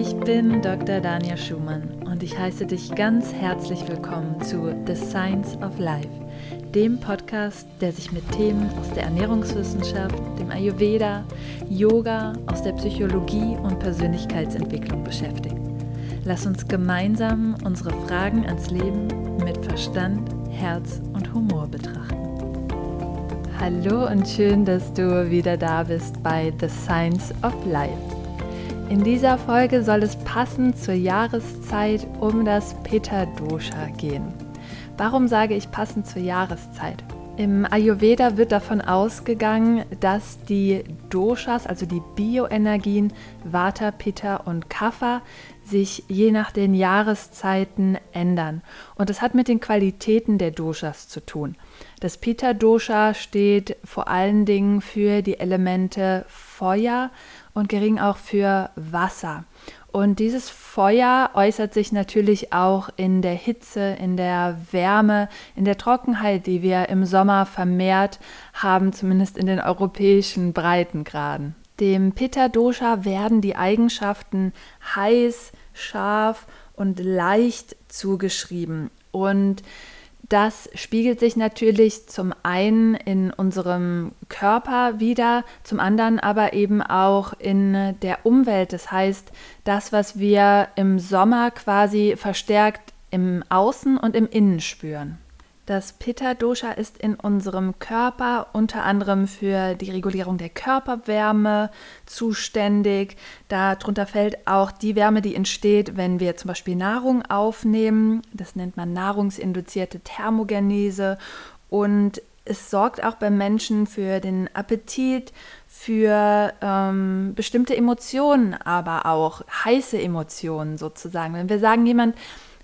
Ich bin Dr. Dania Schumann und ich heiße dich ganz herzlich willkommen zu The Science of Life, dem Podcast, der sich mit Themen aus der Ernährungswissenschaft, dem Ayurveda, Yoga, aus der Psychologie und Persönlichkeitsentwicklung beschäftigt. Lass uns gemeinsam unsere Fragen ans Leben mit Verstand, Herz und Humor betrachten. Hallo und schön, dass du wieder da bist bei The Science of Life. In dieser Folge soll es passend zur Jahreszeit um das Pitta Dosha gehen. Warum sage ich passend zur Jahreszeit? Im Ayurveda wird davon ausgegangen, dass die Doshas, also die Bioenergien Vata, Pitta und Kapha, sich je nach den Jahreszeiten ändern. Und das hat mit den Qualitäten der Doshas zu tun. Das Pitta-Dosha steht vor allen Dingen für die Elemente Feuer und gering auch für Wasser. Und dieses Feuer äußert sich natürlich auch in der Hitze, in der Wärme, in der Trockenheit, die wir im Sommer vermehrt haben, zumindest in den europäischen Breitengraden. Dem Pitta-Dosha werden die Eigenschaften heiß, scharf und leicht zugeschrieben. Und das spiegelt sich natürlich zum einen in unserem Körper wieder, zum anderen aber eben auch in der Umwelt. Das heißt, das, was wir im Sommer quasi verstärkt im Außen und im Innen spüren. Das Pitta-Dosha ist in unserem Körper unter anderem für die Regulierung der Körperwärme zuständig. Darunter fällt auch die Wärme, die entsteht, wenn wir zum Beispiel Nahrung aufnehmen. Das nennt man nahrungsinduzierte Thermogenese. Und es sorgt auch beim Menschen für den Appetit, für ähm, bestimmte Emotionen, aber auch heiße Emotionen sozusagen. Wenn wir sagen, jemand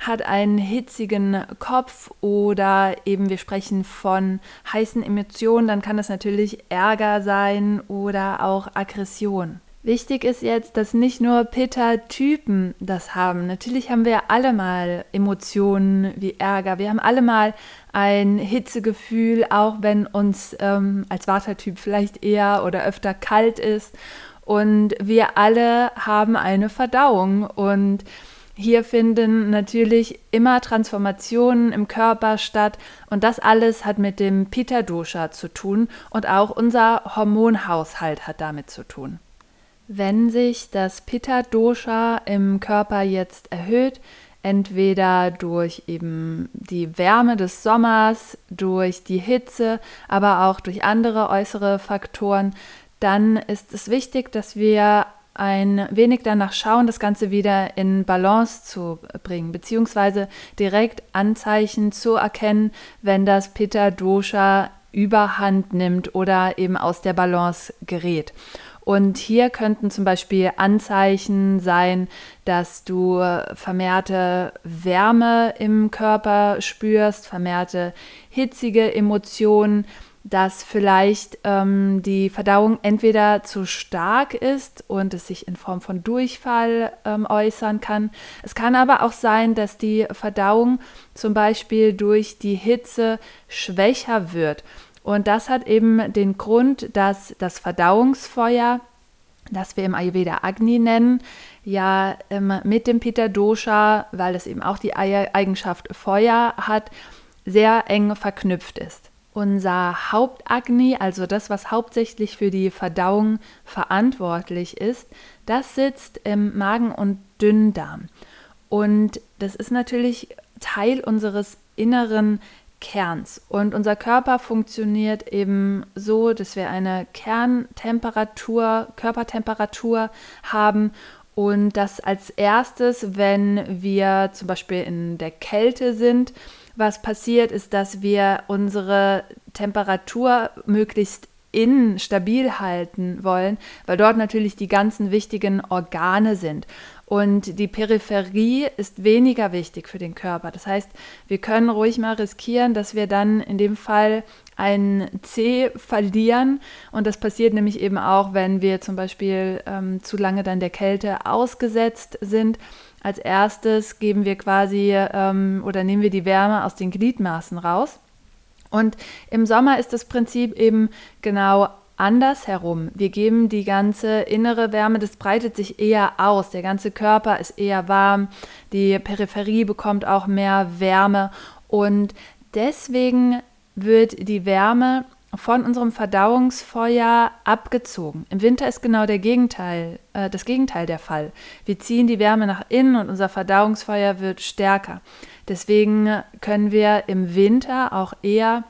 hat einen hitzigen Kopf oder eben wir sprechen von heißen Emotionen, dann kann das natürlich Ärger sein oder auch Aggression. Wichtig ist jetzt, dass nicht nur Pitta-Typen das haben. Natürlich haben wir alle mal Emotionen wie Ärger. Wir haben alle mal ein Hitzegefühl, auch wenn uns ähm, als Watertyp vielleicht eher oder öfter kalt ist. Und wir alle haben eine Verdauung und hier finden natürlich immer Transformationen im Körper statt und das alles hat mit dem Pitta Dosha zu tun und auch unser Hormonhaushalt hat damit zu tun. Wenn sich das Pitta Dosha im Körper jetzt erhöht, entweder durch eben die Wärme des Sommers, durch die Hitze, aber auch durch andere äußere Faktoren, dann ist es wichtig, dass wir ein wenig danach schauen, das Ganze wieder in Balance zu bringen, beziehungsweise direkt Anzeichen zu erkennen, wenn das Pitta Dosha überhand nimmt oder eben aus der Balance gerät. Und hier könnten zum Beispiel Anzeichen sein, dass du vermehrte Wärme im Körper spürst, vermehrte hitzige Emotionen, dass vielleicht ähm, die Verdauung entweder zu stark ist und es sich in Form von Durchfall ähm, äußern kann. Es kann aber auch sein, dass die Verdauung zum Beispiel durch die Hitze schwächer wird. Und das hat eben den Grund, dass das Verdauungsfeuer, das wir im Ayurveda Agni nennen, ja ähm, mit dem Pitta Dosha, weil es eben auch die Eigenschaft Feuer hat, sehr eng verknüpft ist. Unser Hauptagni, also das, was hauptsächlich für die Verdauung verantwortlich ist, das sitzt im Magen- und Dünndarm. Und das ist natürlich Teil unseres inneren Kerns. Und unser Körper funktioniert eben so, dass wir eine Kerntemperatur, Körpertemperatur haben und das als erstes, wenn wir zum Beispiel in der Kälte sind, was passiert, ist, dass wir unsere Temperatur möglichst innen stabil halten wollen, weil dort natürlich die ganzen wichtigen Organe sind. Und die Peripherie ist weniger wichtig für den Körper. Das heißt, wir können ruhig mal riskieren, dass wir dann in dem Fall ein C verlieren. Und das passiert nämlich eben auch, wenn wir zum Beispiel ähm, zu lange dann der Kälte ausgesetzt sind. Als erstes geben wir quasi ähm, oder nehmen wir die Wärme aus den Gliedmaßen raus. Und im Sommer ist das Prinzip eben genau andersherum. Wir geben die ganze innere Wärme, das breitet sich eher aus. Der ganze Körper ist eher warm, die Peripherie bekommt auch mehr Wärme und deswegen wird die Wärme von unserem Verdauungsfeuer abgezogen. Im Winter ist genau der Gegenteil, äh, das Gegenteil der Fall. Wir ziehen die Wärme nach innen und unser Verdauungsfeuer wird stärker. Deswegen können wir im Winter auch eher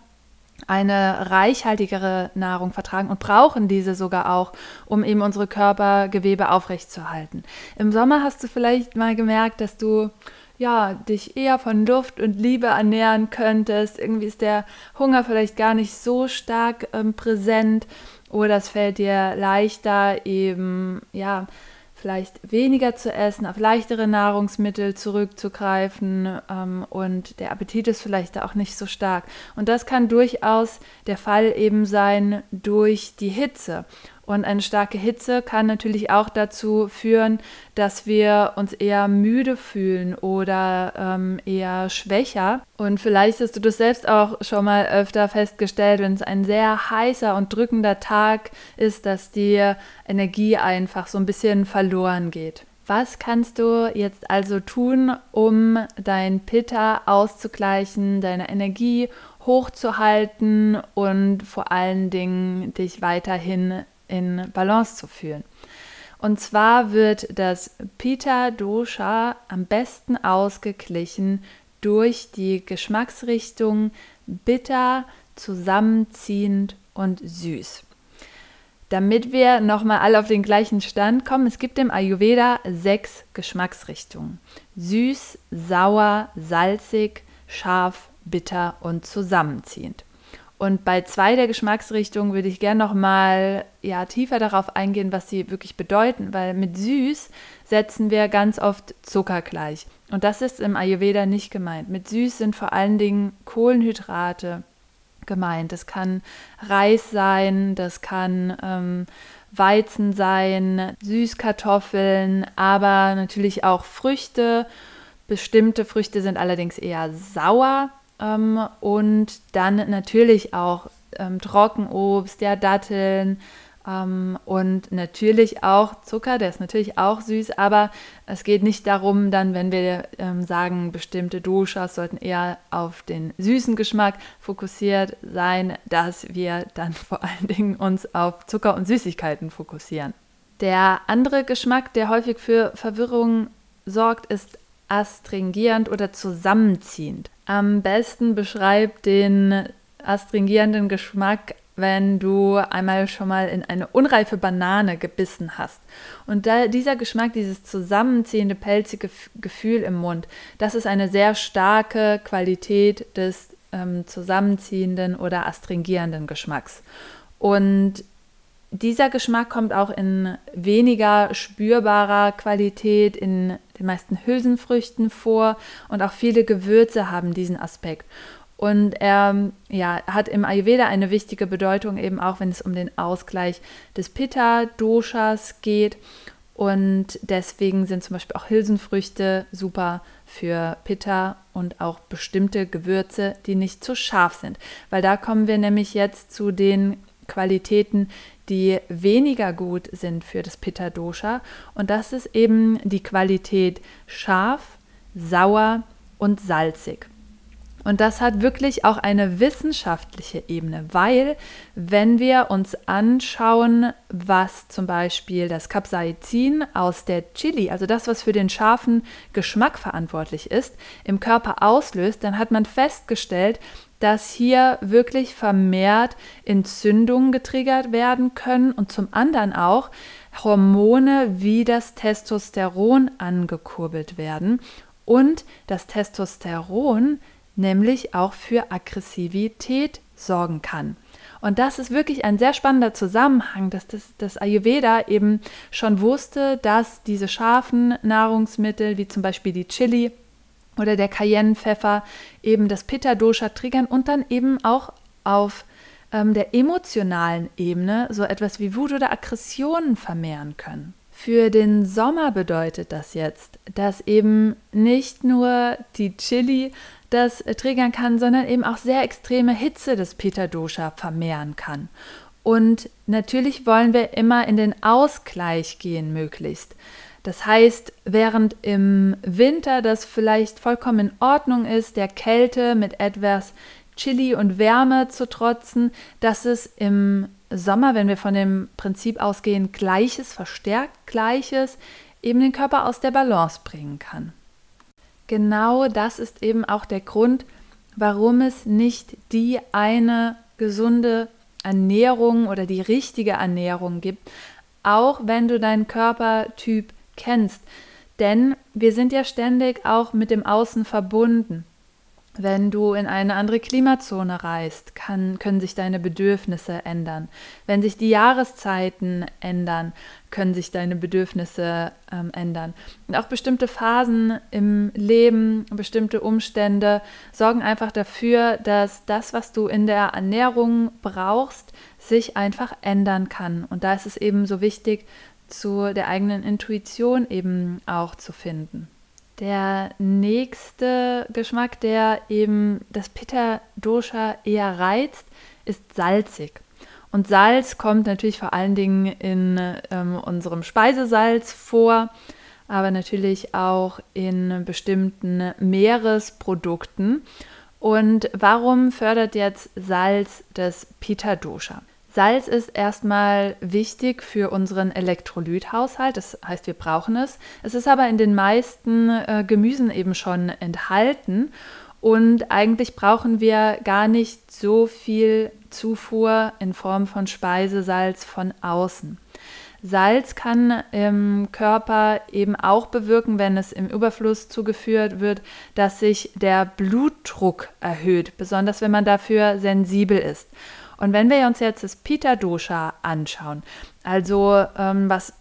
eine reichhaltigere Nahrung vertragen und brauchen diese sogar auch, um eben unsere Körpergewebe aufrechtzuerhalten. Im Sommer hast du vielleicht mal gemerkt, dass du ja, dich eher von Luft und Liebe ernähren könntest. Irgendwie ist der Hunger vielleicht gar nicht so stark ähm, präsent oder es fällt dir leichter, eben, ja, vielleicht weniger zu essen, auf leichtere Nahrungsmittel zurückzugreifen ähm, und der Appetit ist vielleicht auch nicht so stark. Und das kann durchaus der Fall eben sein durch die Hitze. Und eine starke Hitze kann natürlich auch dazu führen, dass wir uns eher müde fühlen oder ähm, eher schwächer. Und vielleicht hast du das selbst auch schon mal öfter festgestellt, wenn es ein sehr heißer und drückender Tag ist, dass die Energie einfach so ein bisschen verloren geht. Was kannst du jetzt also tun, um dein Pitta auszugleichen, deine Energie hochzuhalten und vor allen Dingen dich weiterhin in Balance zu fühlen. Und zwar wird das Pita Dosha am besten ausgeglichen durch die Geschmacksrichtung bitter, zusammenziehend und süß. Damit wir nochmal alle auf den gleichen Stand kommen, es gibt im Ayurveda sechs Geschmacksrichtungen. Süß, sauer, salzig, scharf, bitter und zusammenziehend. Und bei zwei der Geschmacksrichtungen würde ich gerne noch mal ja, tiefer darauf eingehen, was sie wirklich bedeuten, weil mit süß setzen wir ganz oft Zucker gleich. Und das ist im Ayurveda nicht gemeint. Mit süß sind vor allen Dingen Kohlenhydrate gemeint. Das kann Reis sein, das kann ähm, Weizen sein, Süßkartoffeln, aber natürlich auch Früchte. Bestimmte Früchte sind allerdings eher sauer ähm, und dann natürlich auch ähm, Trockenobst, ja, Datteln ähm, und natürlich auch Zucker, der ist natürlich auch süß, aber es geht nicht darum, dann, wenn wir ähm, sagen, bestimmte Doshas sollten eher auf den süßen Geschmack fokussiert sein, dass wir dann vor allen Dingen uns auf Zucker und Süßigkeiten fokussieren. Der andere Geschmack, der häufig für Verwirrung sorgt, ist astringierend oder zusammenziehend. Am besten beschreibt den astringierenden Geschmack, wenn du einmal schon mal in eine unreife Banane gebissen hast. Und dieser Geschmack, dieses zusammenziehende, pelzige Gefühl im Mund, das ist eine sehr starke Qualität des ähm, zusammenziehenden oder astringierenden Geschmacks. Und dieser Geschmack kommt auch in weniger spürbarer Qualität in den meisten Hülsenfrüchten vor und auch viele Gewürze haben diesen Aspekt. Und er ja, hat im Ayurveda eine wichtige Bedeutung, eben auch wenn es um den Ausgleich des Pitta-Doshas geht. Und deswegen sind zum Beispiel auch Hülsenfrüchte super für Pitta und auch bestimmte Gewürze, die nicht zu scharf sind. Weil da kommen wir nämlich jetzt zu den Qualitäten, die weniger gut sind für das Pitta Dosha. Und das ist eben die Qualität scharf, sauer und salzig. Und das hat wirklich auch eine wissenschaftliche Ebene, weil wenn wir uns anschauen, was zum Beispiel das Capsaicin aus der Chili, also das, was für den scharfen Geschmack verantwortlich ist, im Körper auslöst, dann hat man festgestellt, dass hier wirklich vermehrt Entzündungen getriggert werden können und zum anderen auch Hormone wie das Testosteron angekurbelt werden. Und das Testosteron nämlich auch für Aggressivität sorgen kann. Und das ist wirklich ein sehr spannender Zusammenhang, dass das, das Ayurveda eben schon wusste, dass diese scharfen Nahrungsmittel, wie zum Beispiel die Chili oder der Cayennepfeffer, eben das Pitta-Dosha triggern und dann eben auch auf ähm, der emotionalen Ebene so etwas wie Wut oder Aggressionen vermehren können. Für den Sommer bedeutet das jetzt, dass eben nicht nur die Chili das triggern kann, sondern eben auch sehr extreme Hitze des Pitta Dosha vermehren kann. Und natürlich wollen wir immer in den Ausgleich gehen, möglichst. Das heißt, während im Winter das vielleicht vollkommen in Ordnung ist, der Kälte mit etwas Chili und Wärme zu trotzen, dass es im Sommer, wenn wir von dem Prinzip ausgehen, Gleiches verstärkt Gleiches, eben den Körper aus der Balance bringen kann. Genau das ist eben auch der Grund, warum es nicht die eine gesunde Ernährung oder die richtige Ernährung gibt, auch wenn du deinen Körpertyp kennst. Denn wir sind ja ständig auch mit dem Außen verbunden. Wenn du in eine andere Klimazone reist, kann, können sich deine Bedürfnisse ändern. Wenn sich die Jahreszeiten ändern, können sich deine Bedürfnisse ähm, ändern. Und auch bestimmte Phasen im Leben, bestimmte Umstände sorgen einfach dafür, dass das, was du in der Ernährung brauchst, sich einfach ändern kann. Und da ist es eben so wichtig, zu der eigenen Intuition eben auch zu finden. Der nächste Geschmack, der eben das Pitta-Dosha eher reizt, ist salzig. Und Salz kommt natürlich vor allen Dingen in ähm, unserem Speisesalz vor, aber natürlich auch in bestimmten Meeresprodukten. Und warum fördert jetzt Salz das Pitta-Dosha? Salz ist erstmal wichtig für unseren Elektrolythaushalt, das heißt, wir brauchen es. Es ist aber in den meisten äh, Gemüsen eben schon enthalten und eigentlich brauchen wir gar nicht so viel Zufuhr in Form von Speisesalz von außen. Salz kann im Körper eben auch bewirken, wenn es im Überfluss zugeführt wird, dass sich der Blutdruck erhöht, besonders wenn man dafür sensibel ist. Und wenn wir uns jetzt das Pita Dosha anschauen, also ähm, was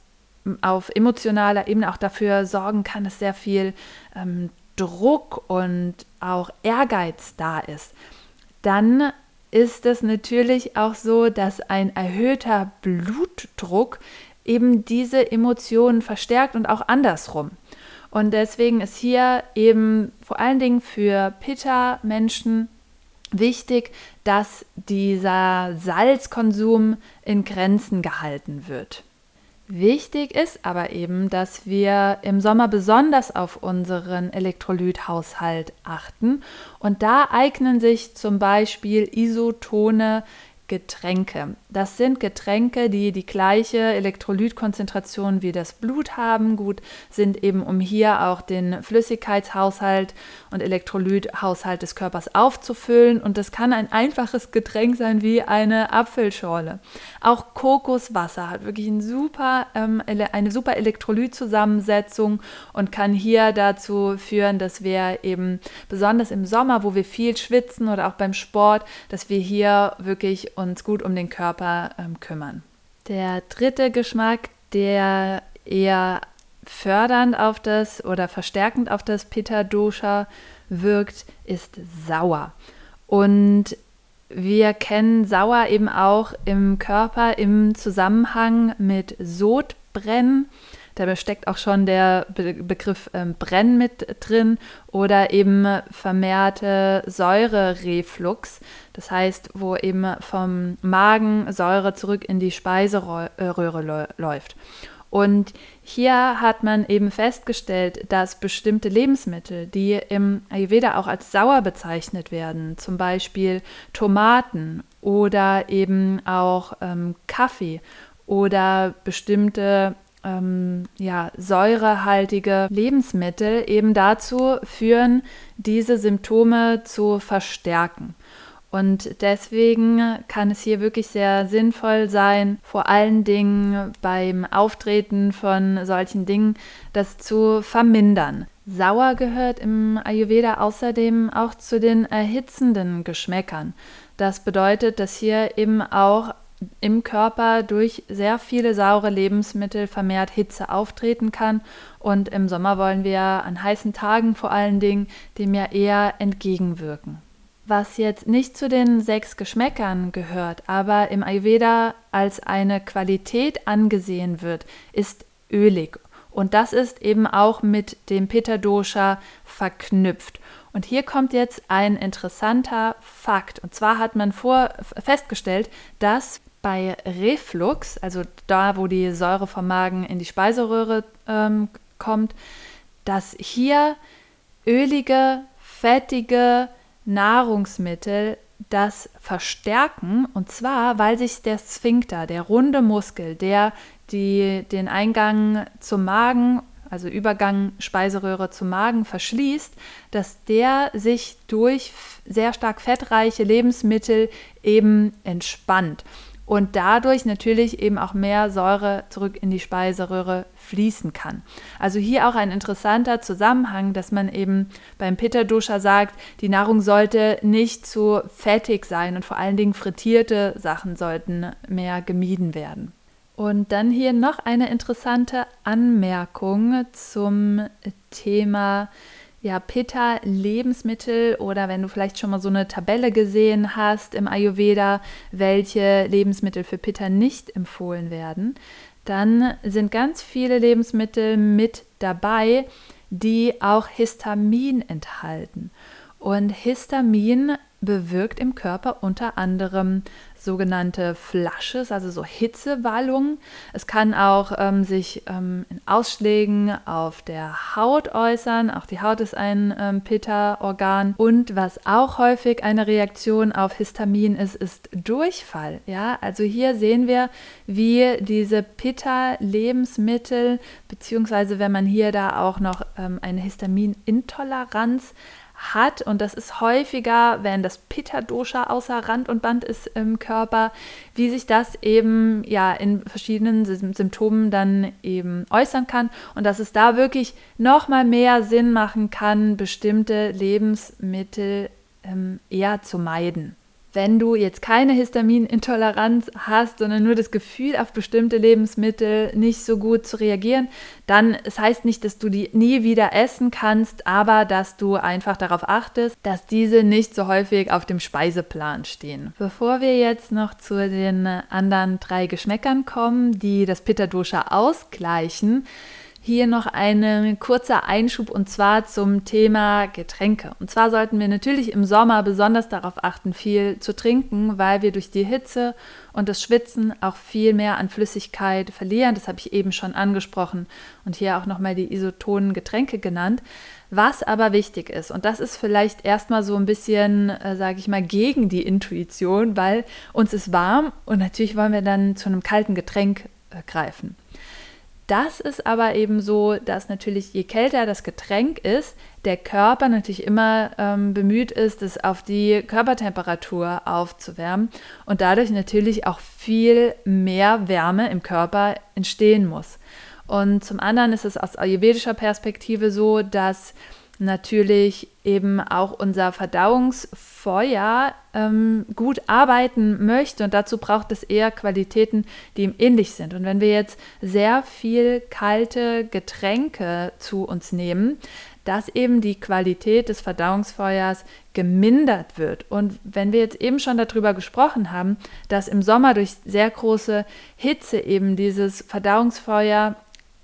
auf emotionaler Ebene auch dafür sorgen kann, dass sehr viel ähm, Druck und auch Ehrgeiz da ist, dann ist es natürlich auch so, dass ein erhöhter Blutdruck eben diese Emotionen verstärkt und auch andersrum. Und deswegen ist hier eben vor allen Dingen für Pitta-Menschen wichtig, dass dieser Salzkonsum in Grenzen gehalten wird. Wichtig ist aber eben, dass wir im Sommer besonders auf unseren Elektrolythaushalt achten und da eignen sich zum Beispiel Isotone Getränke. Das sind Getränke, die die gleiche Elektrolytkonzentration wie das Blut haben. Gut, sind eben um hier auch den Flüssigkeitshaushalt und Elektrolythaushalt des Körpers aufzufüllen. Und das kann ein einfaches Getränk sein wie eine Apfelschorle. Auch Kokoswasser hat wirklich ein super, ähm, eine super Elektrolytzusammensetzung und kann hier dazu führen, dass wir eben besonders im Sommer, wo wir viel schwitzen oder auch beim Sport, dass wir hier wirklich uns gut um den Körper ähm, kümmern. Der dritte Geschmack, der eher fördernd auf das oder verstärkend auf das Pitta Dosha wirkt, ist sauer. Und wir kennen sauer eben auch im Körper im Zusammenhang mit Sodbrennen. Da steckt auch schon der Be Begriff ähm, Brennen mit drin oder eben vermehrte Säurereflux. Das heißt, wo eben vom Magen Säure zurück in die Speiseröhre läuft. Und hier hat man eben festgestellt, dass bestimmte Lebensmittel, die im Ayurveda auch als sauer bezeichnet werden, zum Beispiel Tomaten oder eben auch ähm, Kaffee oder bestimmte ähm, ja, säurehaltige Lebensmittel eben dazu führen, diese Symptome zu verstärken. Und deswegen kann es hier wirklich sehr sinnvoll sein, vor allen Dingen beim Auftreten von solchen Dingen, das zu vermindern. Sauer gehört im Ayurveda außerdem auch zu den erhitzenden Geschmäckern. Das bedeutet, dass hier eben auch im Körper durch sehr viele saure Lebensmittel vermehrt Hitze auftreten kann. Und im Sommer wollen wir an heißen Tagen vor allen Dingen dem ja eher entgegenwirken. Was jetzt nicht zu den sechs Geschmäckern gehört, aber im Ayurveda als eine Qualität angesehen wird, ist ölig. Und das ist eben auch mit dem Pitta Dosha verknüpft. Und hier kommt jetzt ein interessanter Fakt. Und zwar hat man vor, festgestellt, dass bei Reflux, also da, wo die Säure vom Magen in die Speiseröhre ähm, kommt, dass hier ölige, fettige Nahrungsmittel das verstärken. Und zwar, weil sich der Sphinkter, der runde Muskel, der die, den Eingang zum Magen, also Übergang Speiseröhre zum Magen verschließt, dass der sich durch sehr stark fettreiche Lebensmittel eben entspannt und dadurch natürlich eben auch mehr Säure zurück in die Speiseröhre fließen kann. Also hier auch ein interessanter Zusammenhang, dass man eben beim Pitta Dosha sagt, die Nahrung sollte nicht zu fettig sein und vor allen Dingen frittierte Sachen sollten mehr gemieden werden. Und dann hier noch eine interessante Anmerkung zum Thema ja, Pitta Lebensmittel oder wenn du vielleicht schon mal so eine Tabelle gesehen hast im Ayurveda, welche Lebensmittel für Pitta nicht empfohlen werden, dann sind ganz viele Lebensmittel mit dabei, die auch Histamin enthalten. Und Histamin bewirkt im Körper unter anderem sogenannte Flashes, also so Hitzewallungen. Es kann auch ähm, sich ähm, in Ausschlägen auf der Haut äußern. Auch die Haut ist ein ähm, Pitta-Organ. Und was auch häufig eine Reaktion auf Histamin ist, ist Durchfall. Ja, also hier sehen wir, wie diese Pitta-Lebensmittel, beziehungsweise wenn man hier da auch noch ähm, eine Histaminintoleranz hat. Und das ist häufiger, wenn das Pitta-Dosha außer Rand und Band ist im Körper, wie sich das eben ja in verschiedenen Symptomen dann eben äußern kann. Und dass es da wirklich nochmal mehr Sinn machen kann, bestimmte Lebensmittel ähm, eher zu meiden. Wenn du jetzt keine Histaminintoleranz hast, sondern nur das Gefühl, auf bestimmte Lebensmittel nicht so gut zu reagieren, dann es heißt nicht, dass du die nie wieder essen kannst, aber dass du einfach darauf achtest, dass diese nicht so häufig auf dem Speiseplan stehen. Bevor wir jetzt noch zu den anderen drei Geschmäckern kommen, die das Pitta Dosha ausgleichen, hier noch ein kurzer Einschub und zwar zum Thema Getränke. Und zwar sollten wir natürlich im Sommer besonders darauf achten, viel zu trinken, weil wir durch die Hitze und das Schwitzen auch viel mehr an Flüssigkeit verlieren. Das habe ich eben schon angesprochen und hier auch nochmal die isotonen Getränke genannt. Was aber wichtig ist, und das ist vielleicht erstmal so ein bisschen, äh, sage ich mal, gegen die Intuition, weil uns ist warm und natürlich wollen wir dann zu einem kalten Getränk äh, greifen. Das ist aber eben so, dass natürlich je kälter das Getränk ist, der Körper natürlich immer ähm, bemüht ist, es auf die Körpertemperatur aufzuwärmen und dadurch natürlich auch viel mehr Wärme im Körper entstehen muss. Und zum anderen ist es aus ayurvedischer Perspektive so, dass natürlich eben auch unser Verdauungsfeuer ähm, gut arbeiten möchte. Und dazu braucht es eher Qualitäten, die ihm ähnlich sind. Und wenn wir jetzt sehr viel kalte Getränke zu uns nehmen, dass eben die Qualität des Verdauungsfeuers gemindert wird. Und wenn wir jetzt eben schon darüber gesprochen haben, dass im Sommer durch sehr große Hitze eben dieses Verdauungsfeuer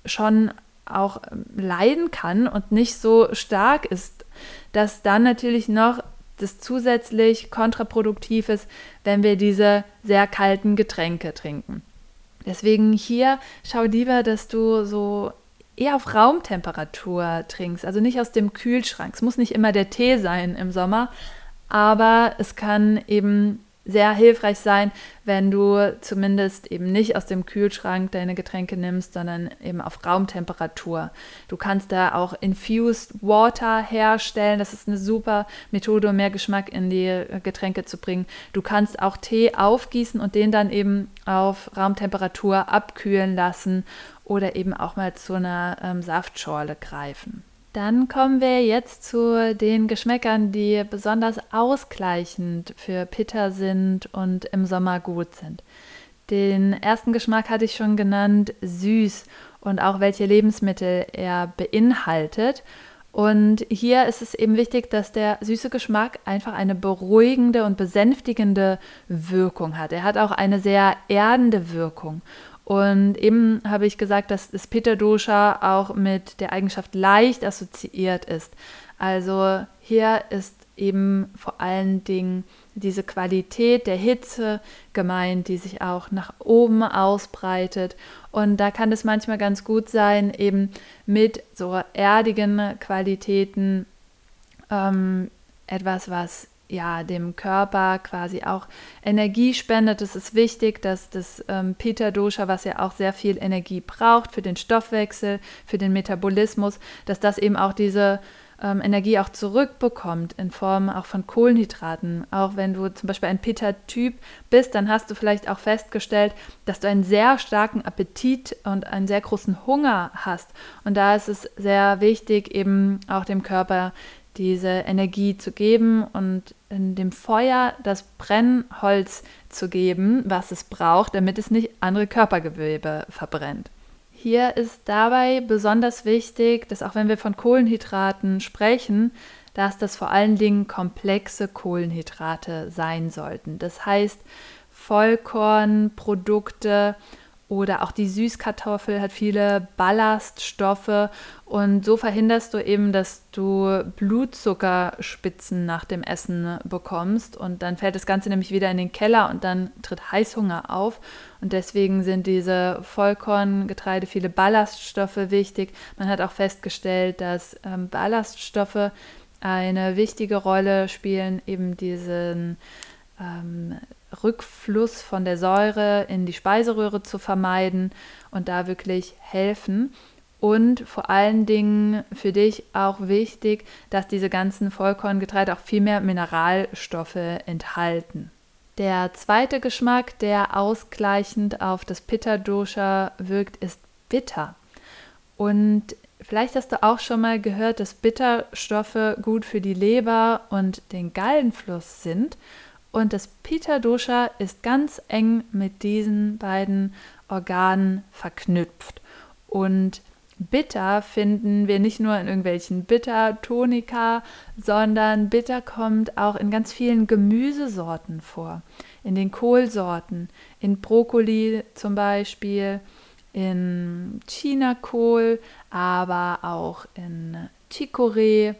schon auch ähm, leiden kann und nicht so stark ist, dass dann natürlich noch das zusätzlich kontraproduktiv ist, wenn wir diese sehr kalten Getränke trinken. Deswegen hier schau lieber, dass du so eher auf Raumtemperatur trinkst, also nicht aus dem Kühlschrank. Es muss nicht immer der Tee sein im Sommer, aber es kann eben sehr hilfreich sein, wenn du zumindest eben nicht aus dem Kühlschrank deine Getränke nimmst, sondern eben auf Raumtemperatur. Du kannst da auch Infused Water herstellen. Das ist eine super Methode, um mehr Geschmack in die Getränke zu bringen. Du kannst auch Tee aufgießen und den dann eben auf Raumtemperatur abkühlen lassen oder eben auch mal zu einer ähm, Saftschorle greifen. Dann kommen wir jetzt zu den Geschmäckern, die besonders ausgleichend für Pitta sind und im Sommer gut sind. Den ersten Geschmack hatte ich schon genannt, süß und auch welche Lebensmittel er beinhaltet. Und hier ist es eben wichtig, dass der süße Geschmack einfach eine beruhigende und besänftigende Wirkung hat. Er hat auch eine sehr erdende Wirkung. Und eben habe ich gesagt, dass das Pitta Dosha auch mit der Eigenschaft leicht assoziiert ist. Also hier ist eben vor allen Dingen diese Qualität der Hitze gemeint, die sich auch nach oben ausbreitet. Und da kann es manchmal ganz gut sein, eben mit so erdigen Qualitäten ähm, etwas, was ja dem Körper quasi auch Energie spendet. Es ist wichtig, dass das ähm, Pitta Dosha, was ja auch sehr viel Energie braucht für den Stoffwechsel, für den Metabolismus, dass das eben auch diese ähm, Energie auch zurückbekommt in Form auch von Kohlenhydraten. Auch wenn du zum Beispiel ein Pitta-Typ bist, dann hast du vielleicht auch festgestellt, dass du einen sehr starken Appetit und einen sehr großen Hunger hast. Und da ist es sehr wichtig, eben auch dem Körper diese Energie zu geben und in dem Feuer das Brennholz zu geben, was es braucht, damit es nicht andere Körpergewebe verbrennt. Hier ist dabei besonders wichtig, dass auch wenn wir von Kohlenhydraten sprechen, dass das vor allen Dingen komplexe Kohlenhydrate sein sollten. Das heißt, Vollkornprodukte oder auch die Süßkartoffel hat viele Ballaststoffe. Und so verhinderst du eben, dass du Blutzuckerspitzen nach dem Essen bekommst. Und dann fällt das Ganze nämlich wieder in den Keller und dann tritt Heißhunger auf. Und deswegen sind diese Vollkorngetreide viele Ballaststoffe wichtig. Man hat auch festgestellt, dass ähm, Ballaststoffe eine wichtige Rolle spielen, eben diesen ähm, Rückfluss von der Säure in die Speiseröhre zu vermeiden und da wirklich helfen. Und vor allen Dingen für dich auch wichtig, dass diese ganzen Vollkorngetreide auch viel mehr Mineralstoffe enthalten. Der zweite Geschmack, der ausgleichend auf das Pitta-Dosha wirkt, ist bitter. Und vielleicht hast du auch schon mal gehört, dass Bitterstoffe gut für die Leber und den Gallenfluss sind. Und das Pitta-Dosha ist ganz eng mit diesen beiden Organen verknüpft. Und Bitter finden wir nicht nur in irgendwelchen Bitter-Tonika, sondern Bitter kommt auch in ganz vielen Gemüsesorten vor. In den Kohlsorten, in Brokkoli zum Beispiel, in Chinakohl, aber auch in Chicorée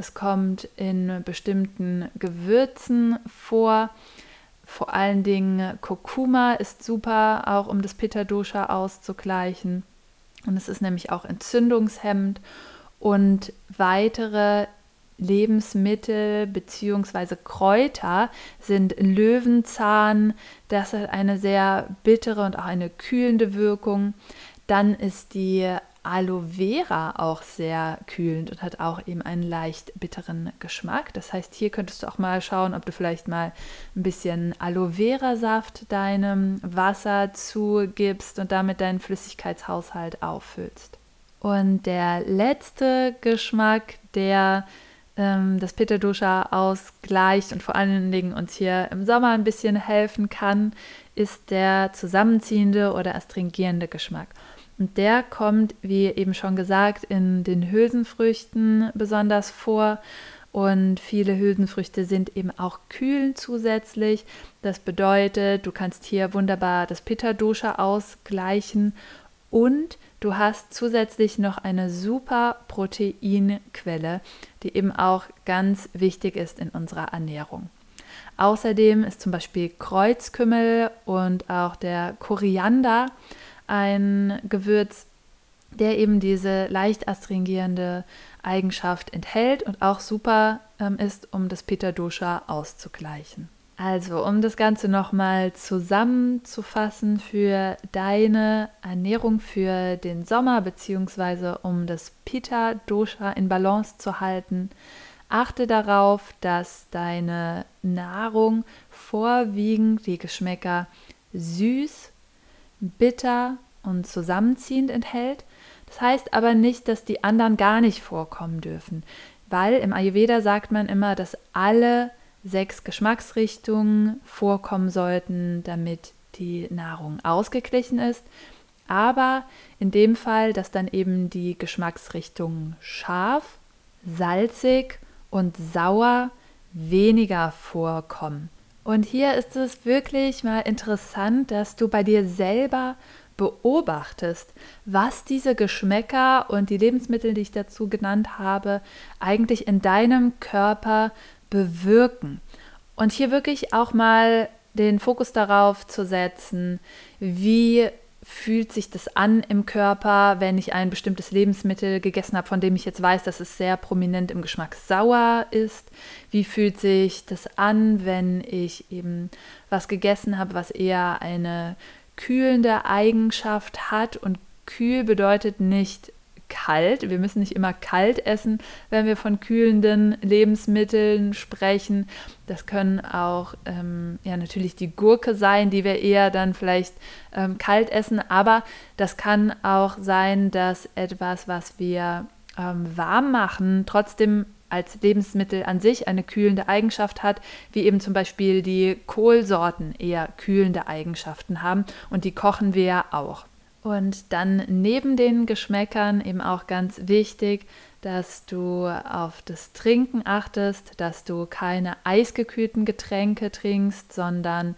es kommt in bestimmten Gewürzen vor. Vor allen Dingen Kurkuma ist super, auch um das Pitta Dosha auszugleichen. Und es ist nämlich auch entzündungshemmend. Und weitere Lebensmittel bzw. Kräuter sind Löwenzahn. Das hat eine sehr bittere und auch eine kühlende Wirkung. Dann ist die Aloe Vera auch sehr kühlend und hat auch eben einen leicht bitteren Geschmack. Das heißt, hier könntest du auch mal schauen, ob du vielleicht mal ein bisschen Aloe Vera Saft deinem Wasser zugibst und damit deinen Flüssigkeitshaushalt auffüllst. Und der letzte Geschmack, der ähm, das Pitta Dosha ausgleicht und vor allen Dingen uns hier im Sommer ein bisschen helfen kann, ist der zusammenziehende oder astringierende Geschmack. Und der kommt, wie eben schon gesagt, in den Hülsenfrüchten besonders vor. Und viele Hülsenfrüchte sind eben auch kühl zusätzlich. Das bedeutet, du kannst hier wunderbar das Pitta-Dosha ausgleichen und du hast zusätzlich noch eine super Proteinquelle, die eben auch ganz wichtig ist in unserer Ernährung. Außerdem ist zum Beispiel Kreuzkümmel und auch der Koriander ein Gewürz, der eben diese leicht astringierende Eigenschaft enthält und auch super ähm, ist, um das Pitta Dosha auszugleichen. Also, um das Ganze nochmal zusammenzufassen für deine Ernährung für den Sommer, beziehungsweise um das Pitta Dosha in Balance zu halten, achte darauf, dass deine Nahrung vorwiegend die Geschmäcker süß, bitter und zusammenziehend enthält. Das heißt aber nicht, dass die anderen gar nicht vorkommen dürfen, weil im Ayurveda sagt man immer, dass alle sechs Geschmacksrichtungen vorkommen sollten, damit die Nahrung ausgeglichen ist. Aber in dem Fall, dass dann eben die Geschmacksrichtungen scharf, salzig und sauer weniger vorkommen. Und hier ist es wirklich mal interessant, dass du bei dir selber beobachtest, was diese Geschmäcker und die Lebensmittel, die ich dazu genannt habe, eigentlich in deinem Körper bewirken. Und hier wirklich auch mal den Fokus darauf zu setzen, wie fühlt sich das an im Körper, wenn ich ein bestimmtes Lebensmittel gegessen habe, von dem ich jetzt weiß, dass es sehr prominent im Geschmack sauer ist? Wie fühlt sich das an, wenn ich eben was gegessen habe, was eher eine kühlende Eigenschaft hat? Und kühl bedeutet nicht kalt. Wir müssen nicht immer kalt essen, wenn wir von kühlenden Lebensmitteln sprechen. Das können auch ähm, ja natürlich die Gurke sein, die wir eher dann vielleicht ähm, kalt essen. Aber das kann auch sein, dass etwas, was wir ähm, warm machen, trotzdem als Lebensmittel an sich eine kühlende Eigenschaft hat, wie eben zum Beispiel die Kohlsorten eher kühlende Eigenschaften haben und die kochen wir ja auch. Und dann neben den Geschmäckern eben auch ganz wichtig, dass du auf das Trinken achtest, dass du keine eisgekühlten Getränke trinkst, sondern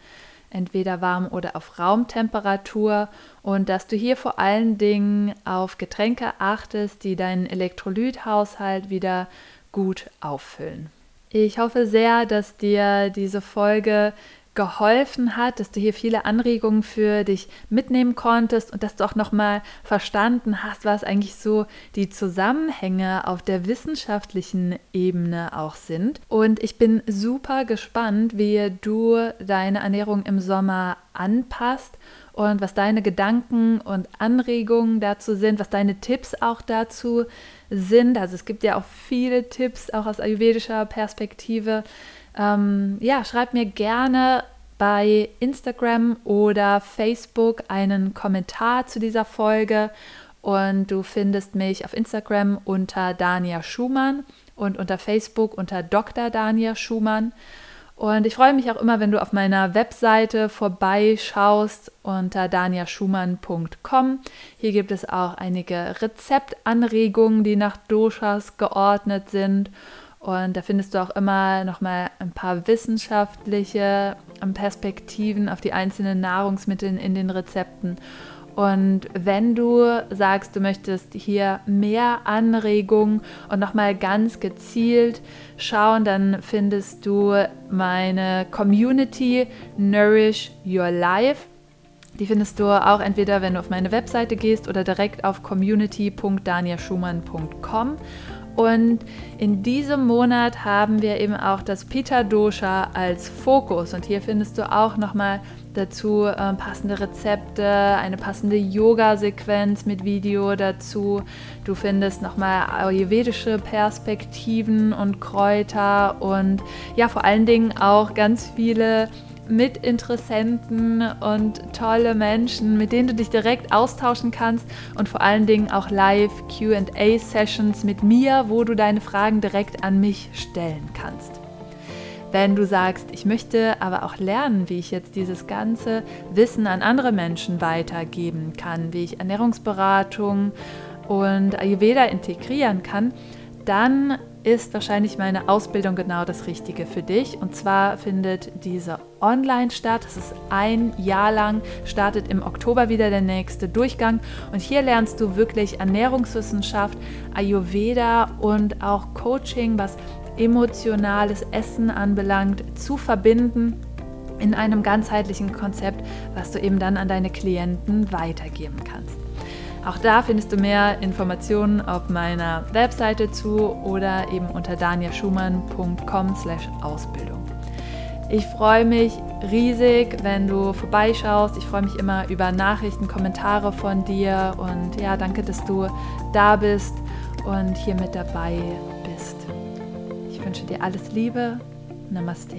entweder warm oder auf Raumtemperatur und dass du hier vor allen Dingen auf Getränke achtest, die deinen Elektrolythaushalt wieder gut auffüllen. Ich hoffe sehr, dass dir diese Folge geholfen hat, dass du hier viele Anregungen für dich mitnehmen konntest und dass du auch nochmal verstanden hast, was eigentlich so die Zusammenhänge auf der wissenschaftlichen Ebene auch sind. Und ich bin super gespannt, wie du deine Ernährung im Sommer anpasst und was deine Gedanken und Anregungen dazu sind, was deine Tipps auch dazu sind. Also es gibt ja auch viele Tipps, auch aus ayurvedischer Perspektive ähm, ja, schreib mir gerne bei Instagram oder Facebook einen Kommentar zu dieser Folge und du findest mich auf Instagram unter Dania Schumann und unter Facebook unter Dr. Dania Schumann. Und ich freue mich auch immer, wenn du auf meiner Webseite vorbeischaust unter daniaschumann.com. Hier gibt es auch einige Rezeptanregungen, die nach Doshas geordnet sind. Und da findest du auch immer noch mal ein paar wissenschaftliche ähm, Perspektiven auf die einzelnen Nahrungsmittel in den Rezepten. Und wenn du sagst, du möchtest hier mehr Anregungen und nochmal ganz gezielt schauen, dann findest du meine Community Nourish Your Life. Die findest du auch entweder, wenn du auf meine Webseite gehst oder direkt auf community.daniaschumann.com. Und in diesem Monat haben wir eben auch das Pita Dosha als Fokus. Und hier findest du auch nochmal dazu äh, passende Rezepte, eine passende Yoga-Sequenz mit Video dazu. Du findest nochmal ayurvedische Perspektiven und Kräuter und ja, vor allen Dingen auch ganz viele Mitinteressenten und tolle Menschen, mit denen du dich direkt austauschen kannst und vor allen Dingen auch live QA-Sessions mit mir, wo du deine Fragen direkt an mich stellen kannst. Wenn du sagst, ich möchte aber auch lernen, wie ich jetzt dieses ganze Wissen an andere Menschen weitergeben kann, wie ich Ernährungsberatung und Ayurveda integrieren kann, dann ist wahrscheinlich meine Ausbildung genau das Richtige für dich. Und zwar findet diese online statt. Es ist ein Jahr lang, startet im Oktober wieder der nächste Durchgang. Und hier lernst du wirklich Ernährungswissenschaft, Ayurveda und auch Coaching, was emotionales Essen anbelangt, zu verbinden in einem ganzheitlichen Konzept, was du eben dann an deine Klienten weitergeben kannst. Auch da findest du mehr Informationen auf meiner Webseite zu oder eben unter danielschumann.com/ausbildung. Ich freue mich riesig, wenn du vorbeischaust. Ich freue mich immer über Nachrichten, Kommentare von dir und ja, danke, dass du da bist und hier mit dabei bist. Ich wünsche dir alles Liebe. Namaste.